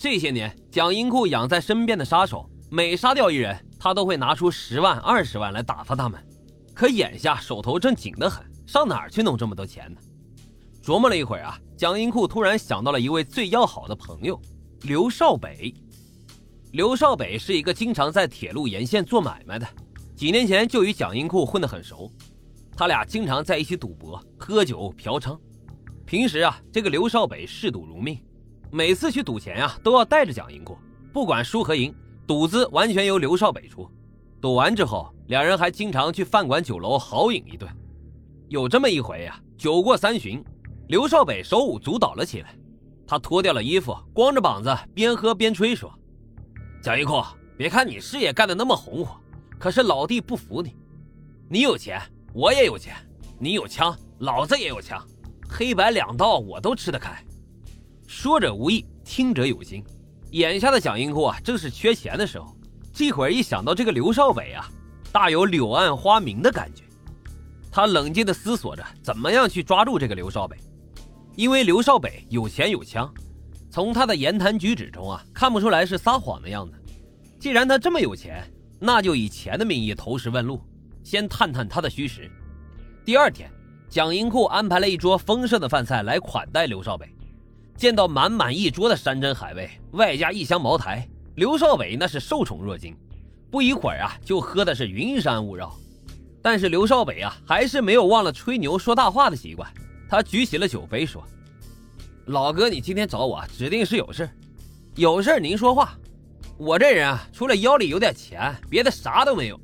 这些年，蒋英库养在身边的杀手，每杀掉一人，他都会拿出十万、二十万来打发他们。可眼下手头正紧得很，上哪儿去弄这么多钱呢？琢磨了一会儿啊，蒋英库突然想到了一位最要好的朋友——刘少北。刘少北是一个经常在铁路沿线做买卖的，几年前就与蒋英库混得很熟，他俩经常在一起赌博、喝酒、嫖娼。平时啊，这个刘少北嗜赌如命。每次去赌钱呀，都要带着蒋英库，不管输和赢，赌资完全由刘少北出。赌完之后，两人还经常去饭馆、酒楼豪饮一顿。有这么一回呀，酒过三巡，刘少北手舞足蹈了起来。他脱掉了衣服，光着膀子，边喝边吹说：“蒋英库，别看你事业干得那么红火，可是老弟不服你。你有钱，我也有钱；你有枪，老子也有枪，黑白两道我都吃得开。”说者无意，听者有心。眼下的蒋英库啊，正是缺钱的时候。这会儿一想到这个刘少北啊，大有柳暗花明的感觉。他冷静地思索着怎么样去抓住这个刘少北，因为刘少北有钱有枪，从他的言谈举止中啊，看不出来是撒谎的样子。既然他这么有钱，那就以钱的名义投石问路，先探探他的虚实。第二天，蒋英库安排了一桌丰盛的饭菜来款待刘少北。见到满满一桌的山珍海味，外加一箱茅台，刘少伟那是受宠若惊。不一会儿啊，就喝的是云山雾绕。但是刘少伟啊，还是没有忘了吹牛说大话的习惯。他举起了酒杯说：“老哥，你今天找我，指定是有事。有事您说话。我这人啊，除了腰里有点钱，别的啥都没有。”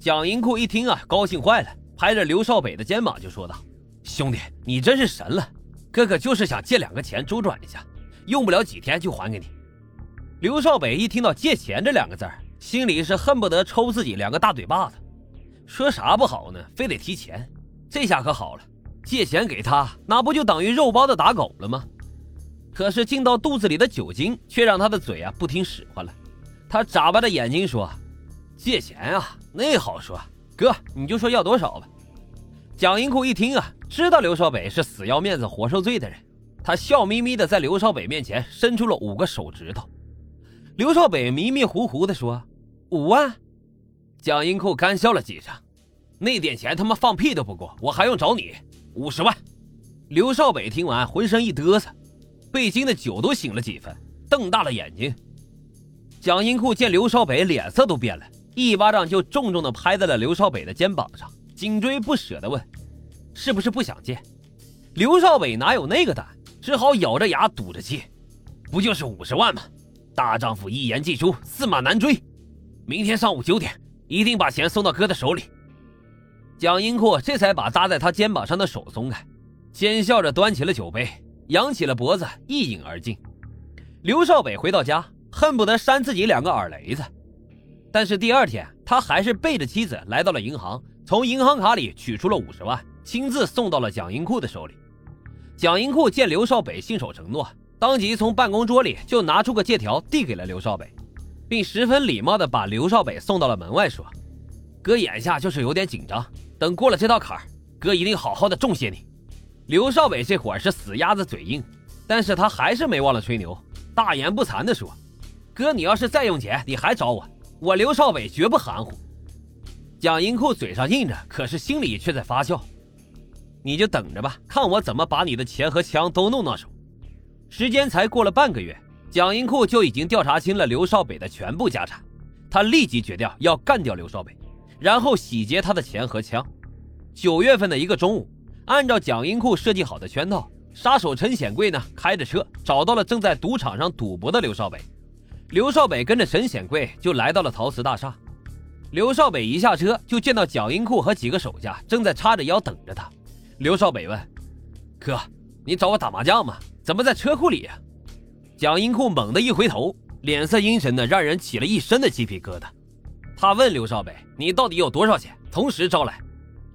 蒋银库一听啊，高兴坏了，拍着刘少北的肩膀就说道：“兄弟，你真是神了。”哥哥就是想借两个钱周转一下，用不了几天就还给你。刘少北一听到“借钱”这两个字儿，心里是恨不得抽自己两个大嘴巴子。说啥不好呢？非得提钱，这下可好了，借钱给他，那不就等于肉包子打狗了吗？可是进到肚子里的酒精却让他的嘴啊不听使唤了。他眨巴着眼睛说：“借钱啊，那好说，哥你就说要多少吧。”蒋英库一听啊。知道刘少北是死要面子活受罪的人，他笑眯眯的在刘少北面前伸出了五个手指头。刘少北迷迷糊糊的说：“五万。”蒋英库干笑了几声：“那点钱他妈放屁都不够，我还用找你？五十万！”刘少北听完浑身一嘚瑟，被惊的酒都醒了几分，瞪大了眼睛。蒋英库见刘少北脸色都变了，一巴掌就重重的拍在了刘少北的肩膀上，紧追不舍的问。是不是不想借？刘少伟哪有那个胆，只好咬着牙赌着借。不就是五十万吗？大丈夫一言既出，驷马难追。明天上午九点，一定把钱送到哥的手里。蒋英库这才把搭在他肩膀上的手松开，奸笑着端起了酒杯，扬起了脖子，一饮而尽。刘少伟回到家，恨不得扇自己两个耳雷子。但是第二天，他还是背着妻子来到了银行，从银行卡里取出了五十万。亲自送到了蒋英库的手里。蒋英库见刘少北信守承诺，当即从办公桌里就拿出个借条递给了刘少北，并十分礼貌地把刘少北送到了门外，说：“哥眼下就是有点紧张，等过了这道坎，哥一定好好的重谢你。”刘少北这会儿是死鸭子嘴硬，但是他还是没忘了吹牛，大言不惭地说：“哥，你要是再用钱，你还找我，我刘少北绝不含糊。”蒋英库嘴上应着，可是心里却在发笑。你就等着吧，看我怎么把你的钱和枪都弄到手。时间才过了半个月，蒋银库就已经调查清了刘少北的全部家产。他立即决定要干掉刘少北，然后洗劫他的钱和枪。九月份的一个中午，按照蒋银库设计好的圈套，杀手陈显贵呢开着车找到了正在赌场上赌博的刘少北。刘少北跟着陈显贵就来到了陶瓷大厦。刘少北一下车就见到蒋英库和几个手下正在叉着腰等着他。刘少北问：“哥，你找我打麻将吗？怎么在车库里呀？”蒋英库猛地一回头，脸色阴沉的让人起了一身的鸡皮疙瘩。他问刘少北：“你到底有多少钱？同时招来。”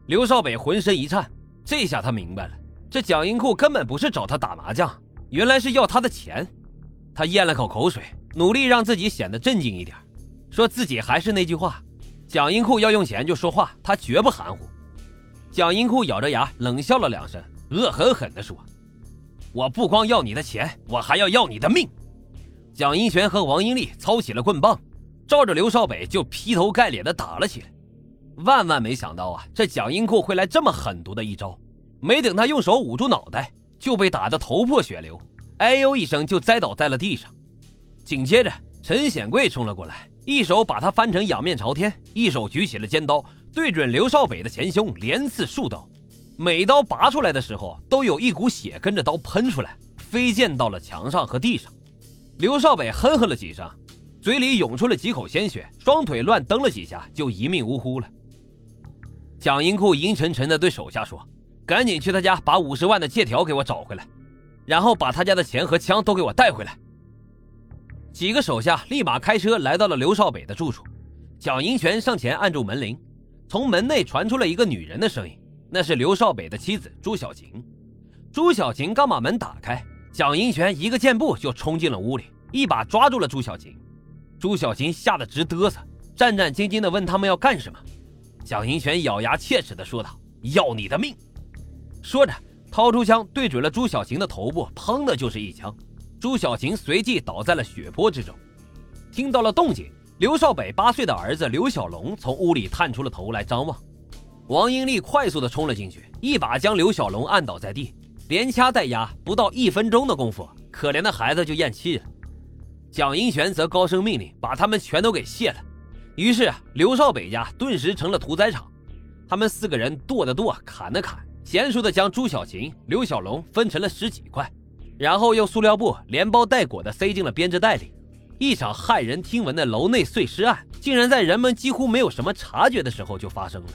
刘少北浑身一颤，这下他明白了，这蒋英库根本不是找他打麻将，原来是要他的钱。他咽了口口水，努力让自己显得镇静一点，说自己还是那句话：蒋英库要用钱就说话，他绝不含糊。蒋英库咬着牙冷笑了两声，恶狠狠地说：“我不光要你的钱，我还要要你的命。”蒋英权和王英利操起了棍棒，照着刘少北就劈头盖脸的打了起来。万万没想到啊，这蒋英库会来这么狠毒的一招。没等他用手捂住脑袋，就被打得头破血流，哎呦一声就栽倒在了地上。紧接着，陈显贵冲了过来，一手把他翻成仰面朝天，一手举起了尖刀，对准刘少北的前胸连刺数刀。每刀拔出来的时候，都有一股血跟着刀喷出来，飞溅到了墙上和地上。刘少北哼哼了几声，嘴里涌出了几口鲜血，双腿乱蹬了几下，就一命呜呼了。蒋英库阴沉沉地对手下说：“赶紧去他家把五十万的借条给我找回来，然后把他家的钱和枪都给我带回来。”几个手下立马开车来到了刘少北的住处。蒋英权上前按住门铃，从门内传出了一个女人的声音。那是刘少北的妻子朱小晴。朱小晴刚把门打开，蒋英权一个箭步就冲进了屋里，一把抓住了朱小晴。朱小晴吓得直嘚瑟，战战兢兢地问他们要干什么。蒋英权咬牙切齿地说道：“要你的命！”说着，掏出枪对准了朱小晴的头部，砰的就是一枪。朱小晴随即倒在了血泊之中。听到了动静，刘少北八岁的儿子刘小龙从屋里探出了头来张望。王英利快速的冲了进去，一把将刘小龙按倒在地，连掐带压，不到一分钟的功夫，可怜的孩子就咽气了。蒋英权则高声命令把他们全都给卸了。于是刘少北家顿时成了屠宰场，他们四个人剁的剁，砍的砍，娴熟的将朱小琴、刘小龙分成了十几块，然后用塑料布连包带裹的塞进了编织袋里。一场骇人听闻的楼内碎尸案，竟然在人们几乎没有什么察觉的时候就发生了。